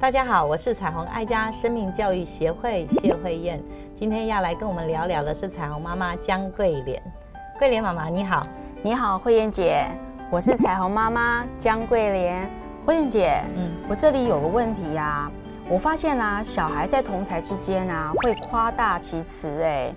大家好，我是彩虹爱家生命教育协会谢慧燕，今天要来跟我们聊聊的是彩虹妈妈江桂莲。桂莲妈妈你好，你好慧燕姐，我是彩虹妈妈江桂莲。慧燕姐，嗯，我这里有个问题呀，我发现啊，小孩在同才之间啊会夸大其词，哎，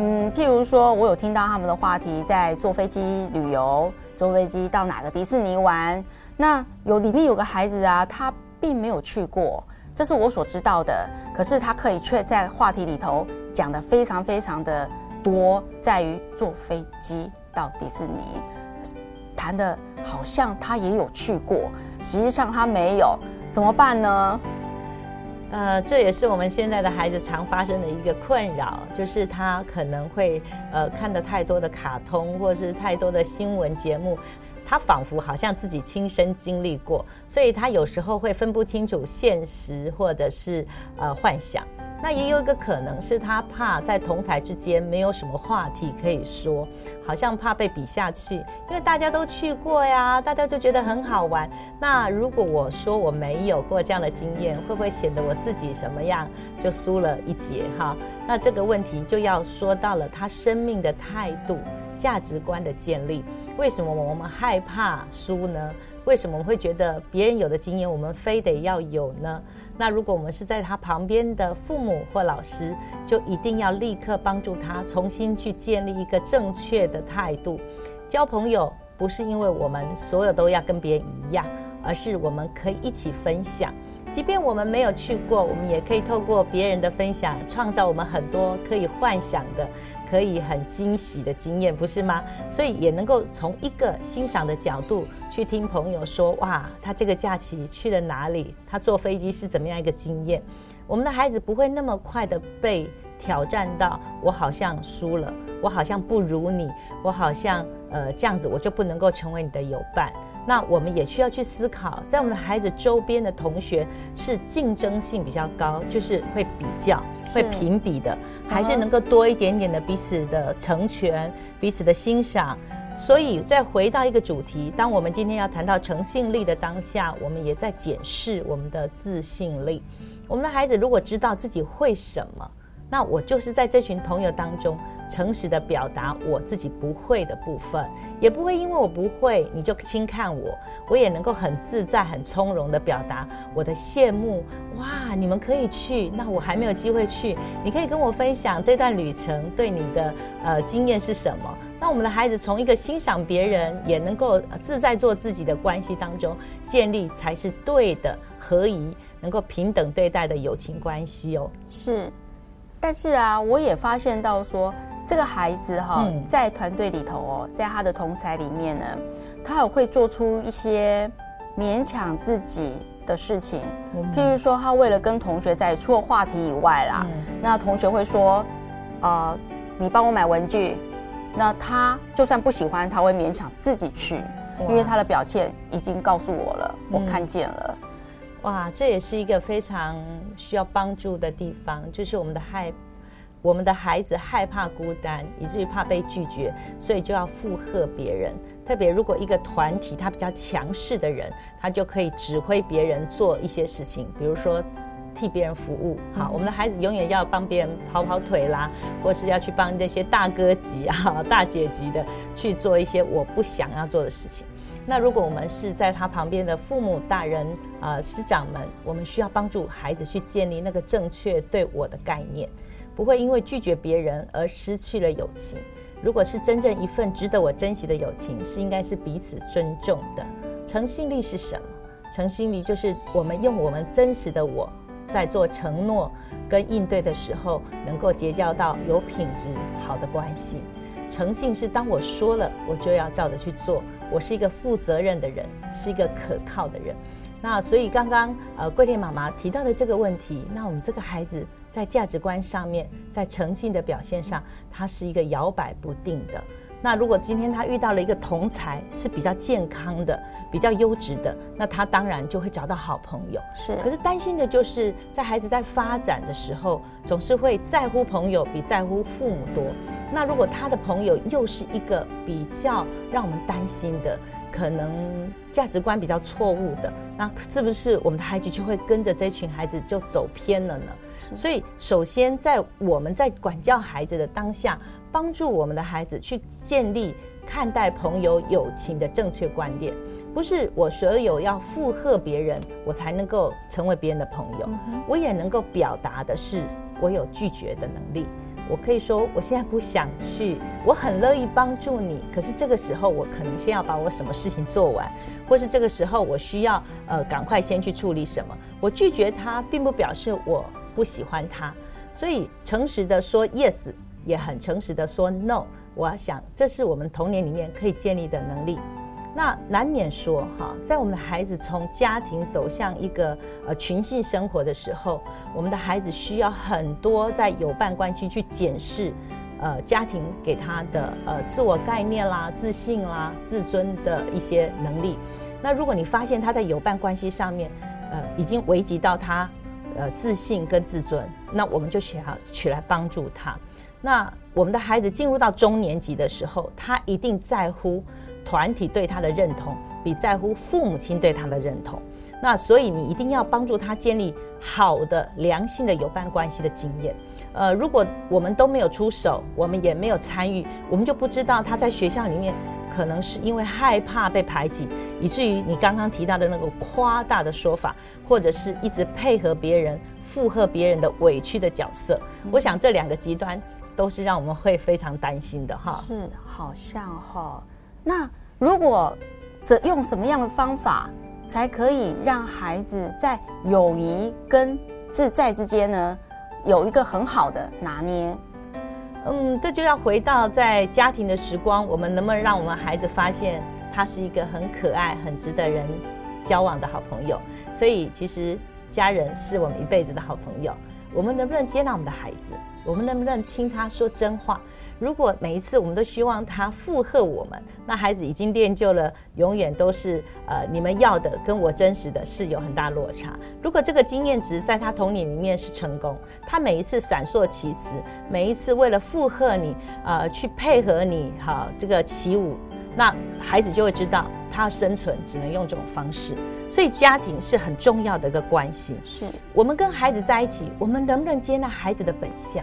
嗯，譬如说我有听到他们的话题，在坐飞机旅游，坐飞机到哪个迪士尼玩，那有里面有个孩子啊，他。并没有去过，这是我所知道的。可是他可以却在话题里头讲的非常非常的多，在于坐飞机到迪士尼，谈的好像他也有去过，实际上他没有，怎么办呢？呃，这也是我们现在的孩子常发生的一个困扰，就是他可能会呃看的太多的卡通，或者是太多的新闻节目。他仿佛好像自己亲身经历过，所以他有时候会分不清楚现实或者是呃幻想。那也有一个可能是他怕在同台之间没有什么话题可以说，好像怕被比下去，因为大家都去过呀，大家就觉得很好玩。那如果我说我没有过这样的经验，会不会显得我自己什么样就输了一截哈？那这个问题就要说到了他生命的态度、价值观的建立。为什么我们害怕输呢？为什么我们会觉得别人有的经验我们非得要有呢？那如果我们是在他旁边的父母或老师，就一定要立刻帮助他重新去建立一个正确的态度。交朋友不是因为我们所有都要跟别人一样，而是我们可以一起分享。即便我们没有去过，我们也可以透过别人的分享，创造我们很多可以幻想的。可以很惊喜的经验，不是吗？所以也能够从一个欣赏的角度去听朋友说，哇，他这个假期去了哪里？他坐飞机是怎么样一个经验？我们的孩子不会那么快的被挑战到，我好像输了，我好像不如你，我好像呃这样子，我就不能够成为你的友伴。那我们也需要去思考，在我们的孩子周边的同学是竞争性比较高，就是会比较、会评比的，还是能够多一点点的彼此的成全、彼此的欣赏。所以，再回到一个主题，当我们今天要谈到诚信力的当下，我们也在检视我们的自信力。我们的孩子如果知道自己会什么，那我就是在这群朋友当中。诚实的表达我自己不会的部分，也不会因为我不会你就轻看我，我也能够很自在、很从容的表达我的羡慕。哇，你们可以去，那我还没有机会去，你可以跟我分享这段旅程对你的呃经验是什么？那我们的孩子从一个欣赏别人，也能够自在做自己的关系当中建立才是对的、合宜、能够平等对待的友情关系哦。是，但是啊，我也发现到说。这个孩子哈，在团队里头哦，在他的同才里面呢，他也会做出一些勉强自己的事情。譬如说，他为了跟同学在除了话题以外啦，那同学会说：“呃，你帮我买文具。”那他就算不喜欢，他会勉强自己去，因为他的表现已经告诉我了，我看见了。哇，这也是一个非常需要帮助的地方，就是我们的害。我们的孩子害怕孤单，以至于怕被拒绝，所以就要附和别人。特别如果一个团体他比较强势的人，他就可以指挥别人做一些事情，比如说替别人服务。好，我们的孩子永远要帮别人跑跑腿啦，或是要去帮这些大哥级啊、大姐级的去做一些我不想要做的事情。那如果我们是在他旁边的父母大人啊、师长们，我们需要帮助孩子去建立那个正确对我的概念。不会因为拒绝别人而失去了友情。如果是真正一份值得我珍惜的友情，是应该是彼此尊重的。诚信力是什么？诚信力就是我们用我们真实的我在做承诺跟应对的时候，能够结交到有品质好的关系。诚信是当我说了，我就要照着去做。我是一个负责任的人，是一个可靠的人。那所以刚刚呃桂田妈妈提到的这个问题，那我们这个孩子。在价值观上面，在诚信的表现上，他是一个摇摆不定的。那如果今天他遇到了一个同才是比较健康的、比较优质的，那他当然就会找到好朋友。是，可是担心的就是在孩子在发展的时候，总是会在乎朋友比在乎父母多。那如果他的朋友又是一个比较让我们担心的，可能价值观比较错误的，那是不是我们的孩子就会跟着这群孩子就走偏了呢？所以，首先在我们在管教孩子的当下，帮助我们的孩子去建立看待朋友友情的正确观念，不是我所有要附和别人，我才能够成为别人的朋友，我也能够表达的是我有拒绝的能力。我可以说，我现在不想去，我很乐意帮助你。可是这个时候，我可能先要把我什么事情做完，或是这个时候我需要呃赶快先去处理什么。我拒绝他，并不表示我不喜欢他。所以诚实的说 yes，也很诚实的说 no。我想，这是我们童年里面可以建立的能力。那难免说哈，在我们的孩子从家庭走向一个呃群性生活的时候，我们的孩子需要很多在有伴关系去检视，呃家庭给他的呃自我概念啦、自信啦、自尊的一些能力。那如果你发现他在有伴关系上面，呃已经危及到他呃自信跟自尊，那我们就想要取来帮助他。那我们的孩子进入到中年级的时候，他一定在乎。团体对他的认同比在乎父母亲对他的认同，那所以你一定要帮助他建立好的良性的友伴关系的经验。呃，如果我们都没有出手，我们也没有参与，我们就不知道他在学校里面可能是因为害怕被排挤，以至于你刚刚提到的那个夸大的说法，或者是一直配合别人附和别人的委屈的角色。我想这两个极端都是让我们会非常担心的哈。是，好像哈。那如果怎用什么样的方法，才可以让孩子在友谊跟自在之间呢，有一个很好的拿捏？嗯，这就要回到在家庭的时光，我们能不能让我们孩子发现他是一个很可爱、很值得人交往的好朋友？所以，其实家人是我们一辈子的好朋友。我们能不能接纳我们的孩子？我们能不能听他说真话？如果每一次我们都希望他附和我们，那孩子已经练就了，永远都是呃你们要的跟我真实的是有很大落差。如果这个经验值在他童年里面是成功，他每一次闪烁其词，每一次为了附和你，呃去配合你，哈这个起舞，那孩子就会知道他要生存只能用这种方式。所以家庭是很重要的一个关系。是我们跟孩子在一起，我们能不能接纳孩子的本相？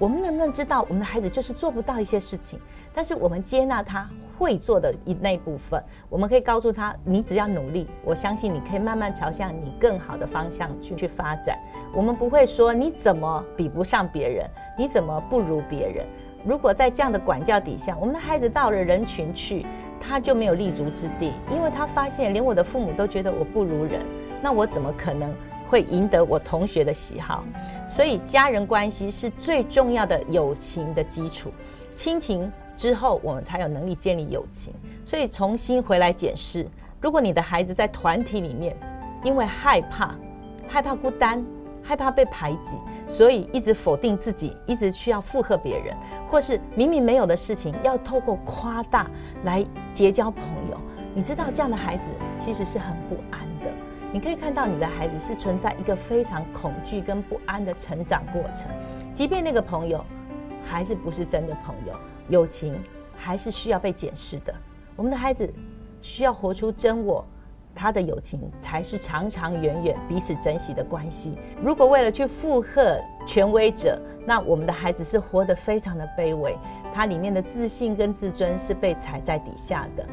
我们能不能知道，我们的孩子就是做不到一些事情，但是我们接纳他会做的一那部分，我们可以告诉他：你只要努力，我相信你可以慢慢朝向你更好的方向去去发展。我们不会说你怎么比不上别人，你怎么不如别人。如果在这样的管教底下，我们的孩子到了人群去，他就没有立足之地，因为他发现连我的父母都觉得我不如人，那我怎么可能？会赢得我同学的喜好，所以家人关系是最重要的友情的基础。亲情之后，我们才有能力建立友情。所以重新回来检视：如果你的孩子在团体里面，因为害怕、害怕孤单、害怕被排挤，所以一直否定自己，一直需要附和别人，或是明明没有的事情要透过夸大来结交朋友，你知道这样的孩子其实是很不安的。你可以看到你的孩子是存在一个非常恐惧跟不安的成长过程，即便那个朋友还是不是真的朋友，友情还是需要被检视的。我们的孩子需要活出真我，他的友情才是长长远远彼此珍惜的关系。如果为了去附和权威者，那我们的孩子是活得非常的卑微，他里面的自信跟自尊是被踩在底下的，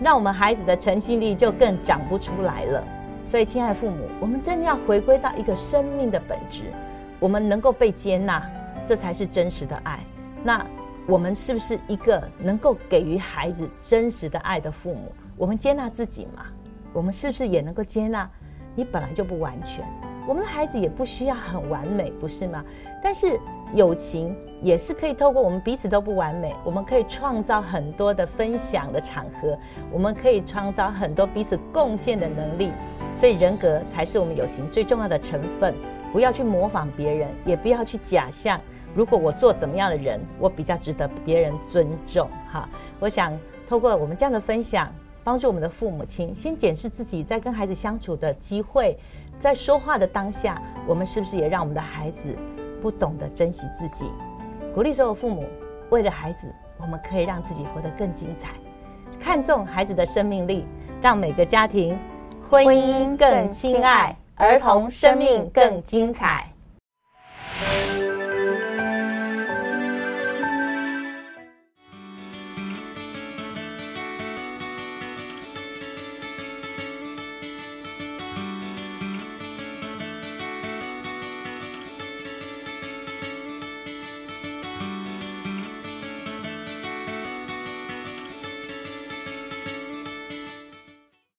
那我们孩子的诚信力就更长不出来了。所以，亲爱的父母，我们真的要回归到一个生命的本质，我们能够被接纳，这才是真实的爱。那我们是不是一个能够给予孩子真实的爱的父母？我们接纳自己吗？我们是不是也能够接纳你本来就不完全？我们的孩子也不需要很完美，不是吗？但是友情也是可以透过我们彼此都不完美，我们可以创造很多的分享的场合，我们可以创造很多彼此贡献的能力。所以人格才是我们友情最重要的成分不要去模仿别人也不要去假象。如果我做怎么样的人我比较值得别人尊重哈。我想透过我们这样的分享帮助我们的父母亲先检视自己在跟孩子相处的机会在说话的当下我们是不是也让我们的孩子不懂得珍惜自己？鼓励所有父母为了孩子我们可以让自己活得更精彩。看重孩子的生命力让每个家庭婚姻更亲爱儿童生命更精彩。